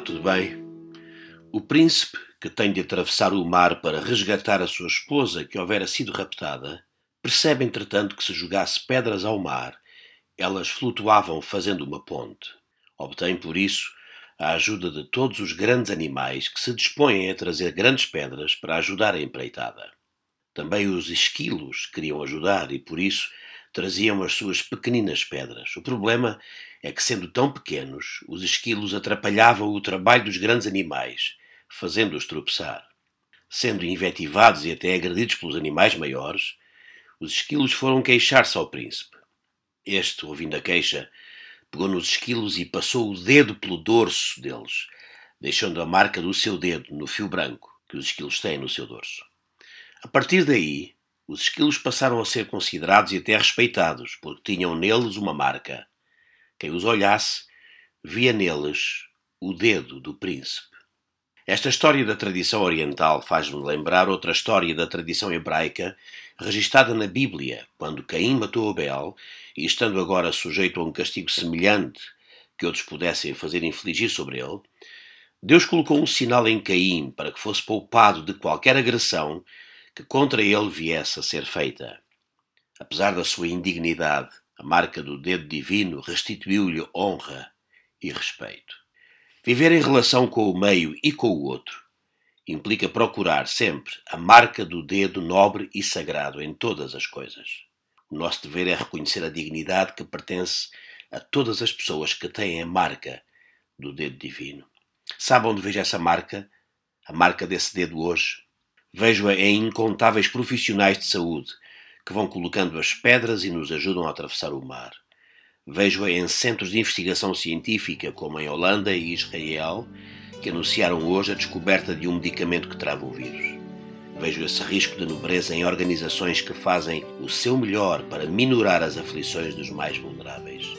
tudo bem? O príncipe, que tem de atravessar o mar para resgatar a sua esposa que houvera sido raptada, percebe entretanto que se jogasse pedras ao mar, elas flutuavam fazendo uma ponte. Obtém por isso a ajuda de todos os grandes animais que se dispõem a trazer grandes pedras para ajudar a empreitada. Também os esquilos queriam ajudar e por isso traziam as suas pequeninas pedras. O problema é que, sendo tão pequenos, os esquilos atrapalhavam o trabalho dos grandes animais, fazendo-os tropeçar. Sendo invetivados e até agredidos pelos animais maiores, os esquilos foram queixar-se ao príncipe. Este, ouvindo a queixa, pegou nos esquilos e passou o dedo pelo dorso deles, deixando a marca do seu dedo no fio branco que os esquilos têm no seu dorso. A partir daí, os esquilos passaram a ser considerados e até respeitados, porque tinham neles uma marca. Quem os olhasse via neles o dedo do príncipe. Esta história da tradição oriental faz-me lembrar outra história da tradição hebraica registada na Bíblia, quando Caim matou Abel e, estando agora sujeito a um castigo semelhante que outros pudessem fazer infligir sobre ele, Deus colocou um sinal em Caim para que fosse poupado de qualquer agressão que contra ele viesse a ser feita. Apesar da sua indignidade, a marca do dedo divino restituiu-lhe honra e respeito. Viver em relação com o meio e com o outro implica procurar sempre a marca do dedo nobre e sagrado em todas as coisas. O nosso dever é reconhecer a dignidade que pertence a todas as pessoas que têm a marca do dedo divino. Sabe onde vejo essa marca? A marca desse dedo hoje? Vejo-a em incontáveis profissionais de saúde que vão colocando as pedras e nos ajudam a atravessar o mar. Vejo-a em centros de investigação científica, como em Holanda e Israel, que anunciaram hoje a descoberta de um medicamento que trava o vírus. Vejo esse risco de nobreza em organizações que fazem o seu melhor para minorar as aflições dos mais vulneráveis.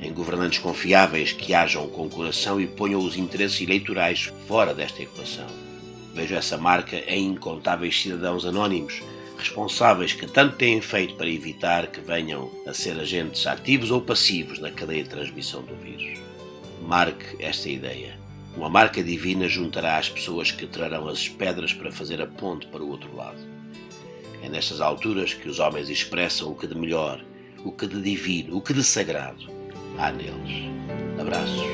Em governantes confiáveis que ajam com coração e ponham os interesses eleitorais fora desta equação Vejo essa marca em incontáveis cidadãos anónimos, responsáveis que tanto têm feito para evitar que venham a ser agentes ativos ou passivos na cadeia de transmissão do vírus. Marque esta ideia. Uma marca divina juntará as pessoas que trarão as pedras para fazer a ponte para o outro lado. É nestas alturas que os homens expressam o que de melhor, o que de divino, o que de sagrado há neles. Abraços.